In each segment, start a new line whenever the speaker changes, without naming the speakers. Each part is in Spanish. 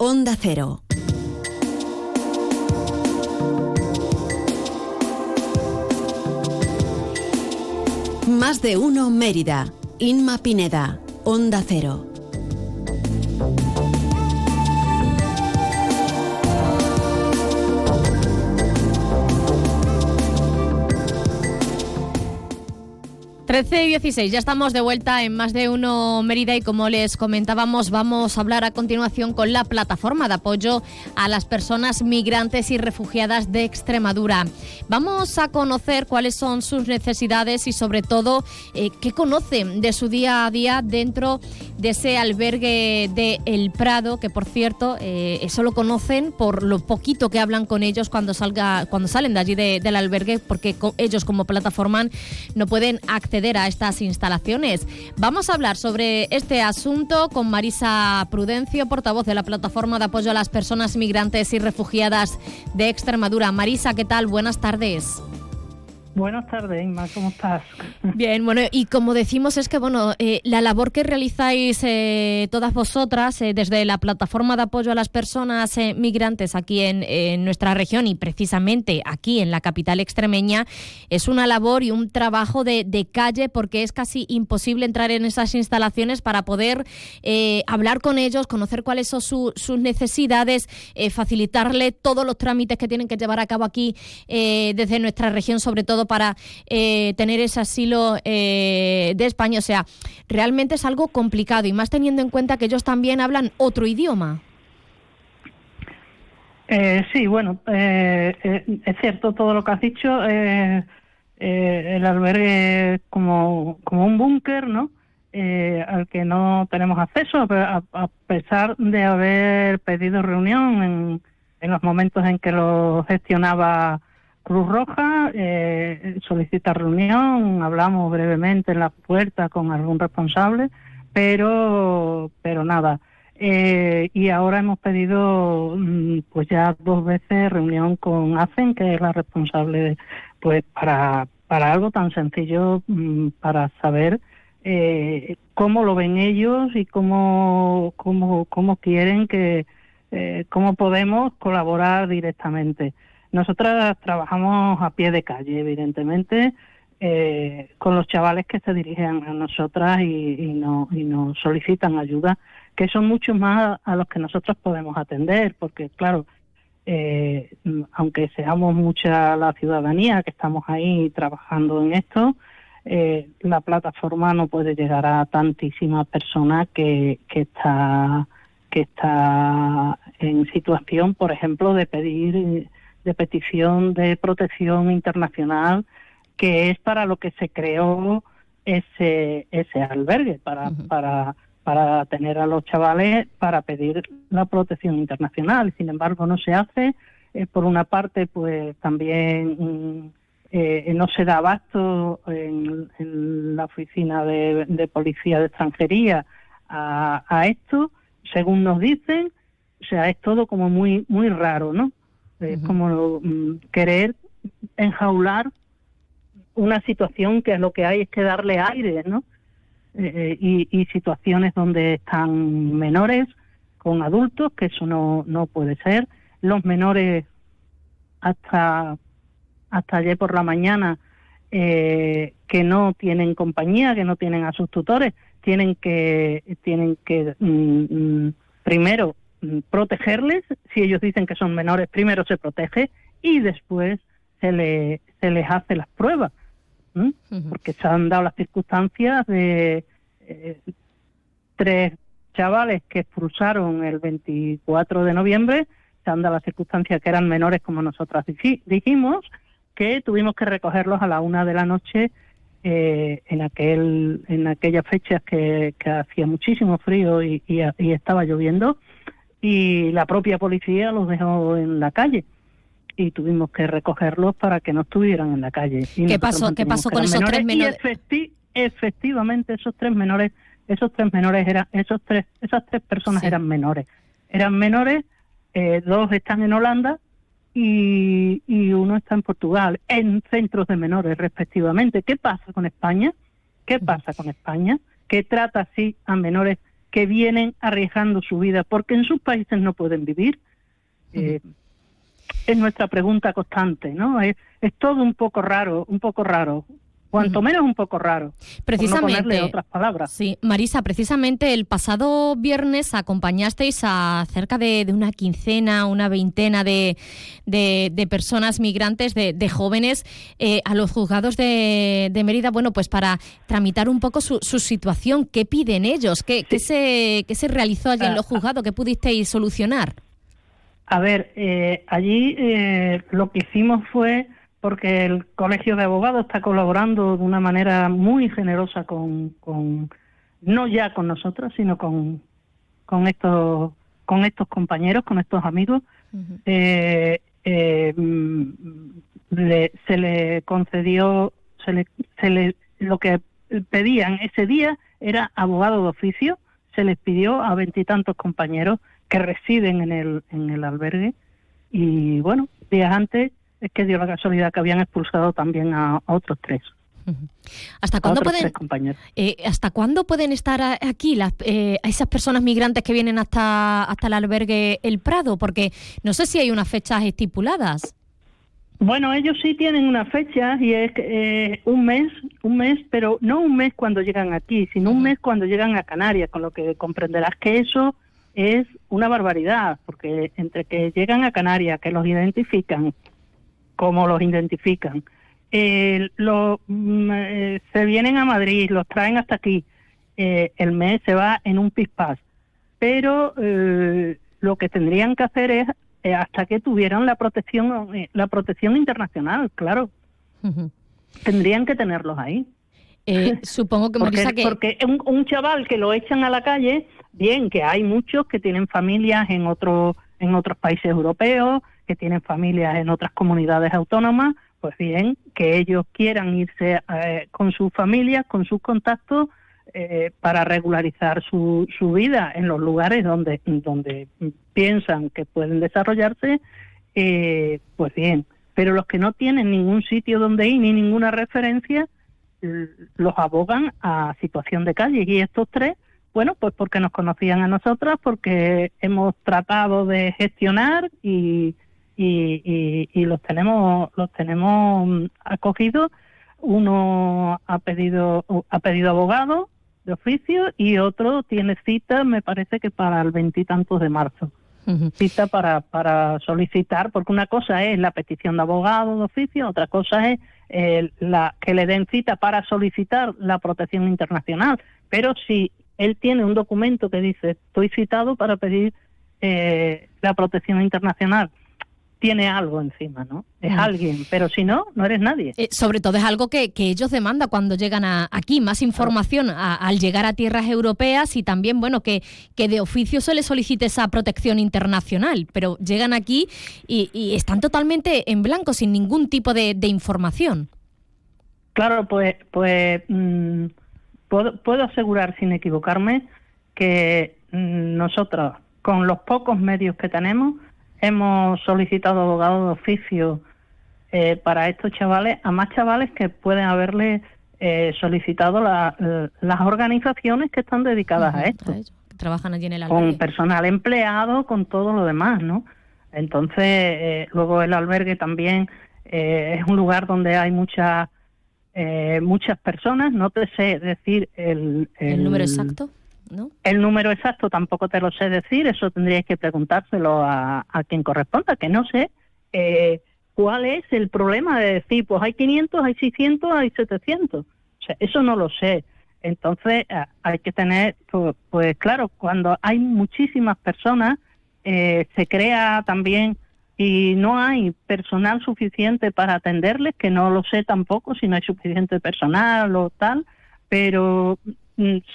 Onda Cero. Más de uno Mérida. Inma Pineda. Onda Cero.
13 y 16, ya estamos de vuelta en más de uno Mérida y como les comentábamos vamos a hablar a continuación con la plataforma de apoyo a las personas migrantes y refugiadas de Extremadura. Vamos a conocer cuáles son sus necesidades y sobre todo eh, qué conocen de su día a día dentro de ese albergue de El Prado, que por cierto eh, eso lo conocen por lo poquito que hablan con ellos cuando, salga, cuando salen de allí del albergue porque ellos como plataforma no pueden acceder a estas instalaciones. Vamos a hablar sobre este asunto con Marisa Prudencio, portavoz de la Plataforma de Apoyo a las Personas Migrantes y Refugiadas de Extremadura. Marisa, ¿qué tal? Buenas tardes.
Buenas tardes, Inma, ¿cómo estás?
Bien, bueno, y como decimos es que, bueno, eh, la labor que realizáis eh, todas vosotras eh, desde la plataforma de apoyo a las personas migrantes aquí en, nuestra región y precisamente aquí en la capital extremeña es una labor y un trabajo de, calle porque es casi imposible entrar en esas instalaciones para poder hablar con ellos, conocer cuáles son sus necesidades, facilitarle todos los trámites que tienen que llevar a cabo aquí desde nuestra región, sobre todo para eh, tener ese asilo eh, de España. O sea, realmente es algo complicado y más teniendo en cuenta que ellos también hablan otro idioma.
Eh, sí, bueno, es cierto todo lo que has dicho. el albergue como, como un búnker, ¿no? al que no tenemos acceso, a, a, pesar de haber pedido reunión en, en los momentos en que lo gestionaba Cruz Roja eh, solicita reunión, hablamos brevemente en la puerta con algún responsable, pero, pero nada. Eh, y ahora hemos pedido mm, pues ya dos veces reunión con ACEN, que es la responsable pues para, para algo tan sencillo, mm, para saber eh, cómo lo ven ellos y cómo, cómo, cómo quieren que, eh, cómo podemos colaborar directamente. Nosotras trabajamos a pie de calle, evidentemente, eh, con los chavales que se dirigen a nosotras y, no, y nos solicitan ayuda, que son muchos más a los que nosotros podemos atender, porque claro, eh, aunque seamos mucha la ciudadanía que estamos ahí trabajando en esto, eh, la plataforma no puede llegar a tantísimas personas que, que está que está en situación, por ejemplo, de pedir de petición de protección internacional, que es para lo que se creó ese, ese albergue, para, para, para tener a los chavales para pedir la protección internacional. Sin embargo, no se hace. Eh, por una parte, pues también mm, eh, no se da abasto en, la oficina de, policía de extranjería a, a esto, según nos dicen, o sea, es todo como muy muy raro, ¿no? Es como mm, querer enjaular una situación que lo que hay es que darle aire, ¿no? Eh, y, y, situaciones donde están menores con adultos, que eso no, no puede ser. Los menores hasta, hasta ayer por la mañana eh, que no tienen compañía, que no tienen a sus tutores, tienen que, tienen que mm, mm, primero protegerles, si ellos dicen que son menores, primero se protege y después se, le, se les hace las pruebas, porque se han dado las circunstancias de eh, tres chavales que expulsaron el 24 de noviembre, se han dado las circunstancias que eran menores como nosotras dijimos, que tuvimos que recogerlos a la una de la noche eh, en aquel en aquellas fechas que, hacía muchísimo frío y, y, estaba lloviendo y la propia policía los dejó en la calle y tuvimos que recogerlos para que no estuvieran en la calle.
¿Qué pasó? ¿Qué pasó con esos tres menores?
Y efectivamente esos tres menores, esos tres menores eran, esos tres, esas tres personas eran menores, eran menores, eh, dos están en Holanda y, y uno está en Portugal, en centros de menores respectivamente. ¿Qué pasa con España? ¿Qué pasa con España? Que trata así a menores que vienen arriesgando su vida porque en sus países no pueden vivir. Eh, es nuestra pregunta constante, ¿no? Es, es todo un poco raro, un poco raro cuanto menos un poco raro.
Precisamente.
otras palabras.
Sí, Marisa, precisamente el pasado viernes acompañasteis a cerca de, una quincena, una veintena de, de, personas migrantes, de, jóvenes, eh, a los juzgados de, Mérida, bueno, pues para tramitar un poco su, su situación. ¿Qué piden ellos? ¿Qué, qué, se, qué se realizó allí en los ah, juzgados? ¿Qué pudisteis solucionar?
A ver, eh, allí eh, lo que hicimos fue porque el Colegio de Abogados está colaborando de una manera muy generosa con, con no ya con nosotros, sino con, con estos con estos compañeros, con estos amigos. Eh, eh, se le concedió, se le, se le, lo que pedían ese día era abogado de oficio. Se les pidió a veintitantos compañeros que residen en el, en el albergue y bueno, días antes es que dio la casualidad que habían expulsado también a, otros tres.
¿Hasta cuándo, pueden, eh, ¿Hasta cuándo pueden estar aquí las, eh, esas personas migrantes que vienen hasta, hasta el albergue El Prado? Porque no sé si hay unas fechas estipuladas.
Bueno, ellos sí tienen una fecha y es eh, un mes, un mes, pero no un mes cuando llegan aquí, sino un mes cuando llegan a Canarias, con lo que comprenderás que eso es una barbaridad, porque entre que llegan a Canarias, que los identifican, cómo los identifican. Eh, lo, mm, eh, se vienen a Madrid, los traen hasta aquí. Eh, el mes se va en un pispás. Pero lo que tendrían que hacer es hasta que tuvieran la protección, la protección internacional, claro. Tendrían que tenerlos ahí.
supongo que
porque,
que...
porque un, un, chaval que lo echan a la calle, bien, que hay muchos que tienen familias en otros en otros países europeos, que tienen familias en otras comunidades autónomas, pues bien, que ellos quieran irse eh, con sus familias, con sus contactos, eh, para regularizar su, su vida en los lugares donde, donde piensan que pueden desarrollarse, eh, pues bien. Pero los que no tienen ningún sitio donde ir ni ninguna referencia, los abogan a situación de calle. Y estos tres, bueno, pues porque nos conocían a nosotras, porque hemos tratado de gestionar y y, y, los tenemos los tenemos acogidos. Uno ha pedido ha pedido abogado de oficio y otro tiene cita, me parece que para el veintitantos de marzo. Cita para, para solicitar, porque una cosa es la petición de abogado de oficio, otra cosa es eh, la que le den cita para solicitar la protección internacional. Pero si él tiene un documento que dice estoy citado para pedir eh, la protección internacional tiene algo encima, ¿no? Es mm. alguien, pero si no, no eres nadie.
Eh, sobre todo es algo que, ellos demandan cuando llegan a, aquí, más información al llegar a tierras europeas y también, bueno, que, que de oficio se les solicite esa protección internacional, pero llegan aquí y, están totalmente en blanco, sin ningún tipo de, información.
Claro, pues, pues mm, puedo, puedo asegurar sin equivocarme que mm, nosotros, con los pocos medios que tenemos, hemos solicitado abogados de oficio eh, para estos chavales, a más chavales que pueden haberle eh, solicitado las organizaciones que están dedicadas a esto.
trabajan allí en el
albergue. Con personal empleado, con todo lo demás, ¿no? Entonces, eh, luego el albergue también es un lugar donde hay muchas muchas personas, no te sé decir el,
el número exacto.
El número exacto tampoco te lo sé decir, eso tendríais que preguntárselo a, quien corresponda, que no sé eh, cuál es el problema de decir, pues hay 500, hay 600, hay 700. O sea, eso no lo sé. Entonces eh, hay que tener, pues, pues, claro, cuando hay muchísimas personas, eh, se crea también y no hay personal suficiente para atenderles, que no lo sé tampoco si no hay suficiente personal o tal, pero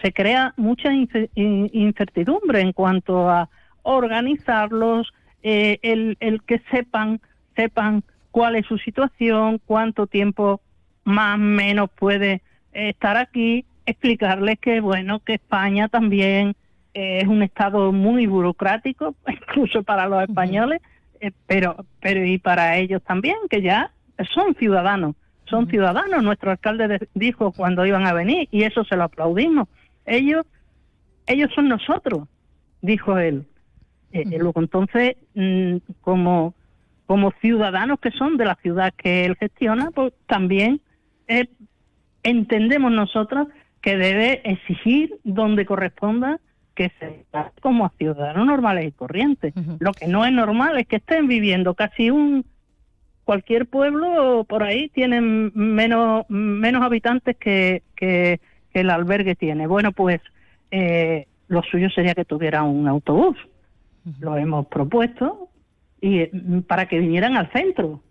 se crea mucha incertidumbre en cuanto a organizarlos, eh, el, el que sepan, sepan cuál es su situación, cuánto tiempo más o menos puede estar aquí, explicarles que bueno, que España también es un estado muy burocrático, incluso para los españoles, eh, pero, pero y para ellos también, que ya son ciudadanos son ciudadanos. Nuestro alcalde dijo cuando iban a venir y eso se lo aplaudimos. Ellos ellos son nosotros, dijo él. Eh, luego entonces, mm, como, como ciudadanos que son de la ciudad que él gestiona, pues también eh, entendemos nosotros que debe exigir donde corresponda que se como ciudadanos normales y corrientes. Lo que no es normal es que estén viviendo casi un cualquier pueblo por ahí tienen menos menos habitantes que, que, el albergue tiene. Bueno, pues eh, lo suyo sería que tuviera un autobús. Lo hemos propuesto y mm, para que vinieran al centro.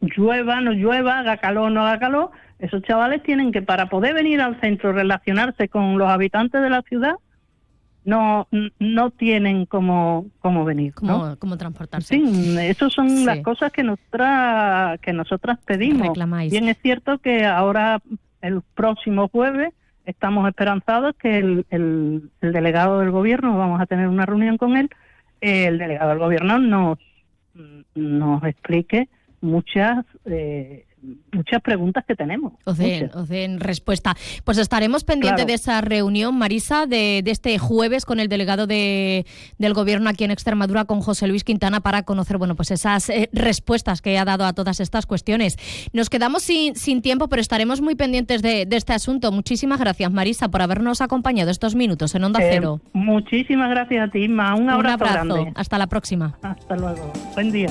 Llueva, no llueva, haga calor, no haga calor, esos chavales tienen que para poder venir al centro relacionarse con los habitantes de la ciudad no no tienen cómo, cómo venir.
¿Cómo, cómo transportarse.
Sí, esas son las cosas que, nosotras, que nosotras pedimos. Bien es cierto que ahora, el próximo jueves, estamos esperanzados que el, el, delegado del gobierno, vamos a tener una reunión con él, el delegado del gobierno nos, nos explique muchas eh, muchas preguntas que tenemos.
Os den, respuesta. Pues estaremos pendientes de esa reunión, Marisa, de, este jueves con el delegado de, del Gobierno aquí en Extremadura, con José Luis Quintana, para conocer bueno, pues esas eh, respuestas que ha dado a todas estas cuestiones. Nos quedamos sin, sin tiempo, pero estaremos muy pendientes de, este asunto. Muchísimas gracias, Marisa, por habernos acompañado estos minutos en Onda eh, Cero.
Muchísimas gracias a ti, Ma. Un abrazo. Un abrazo.
Hasta la próxima.
Hasta luego. Buen día.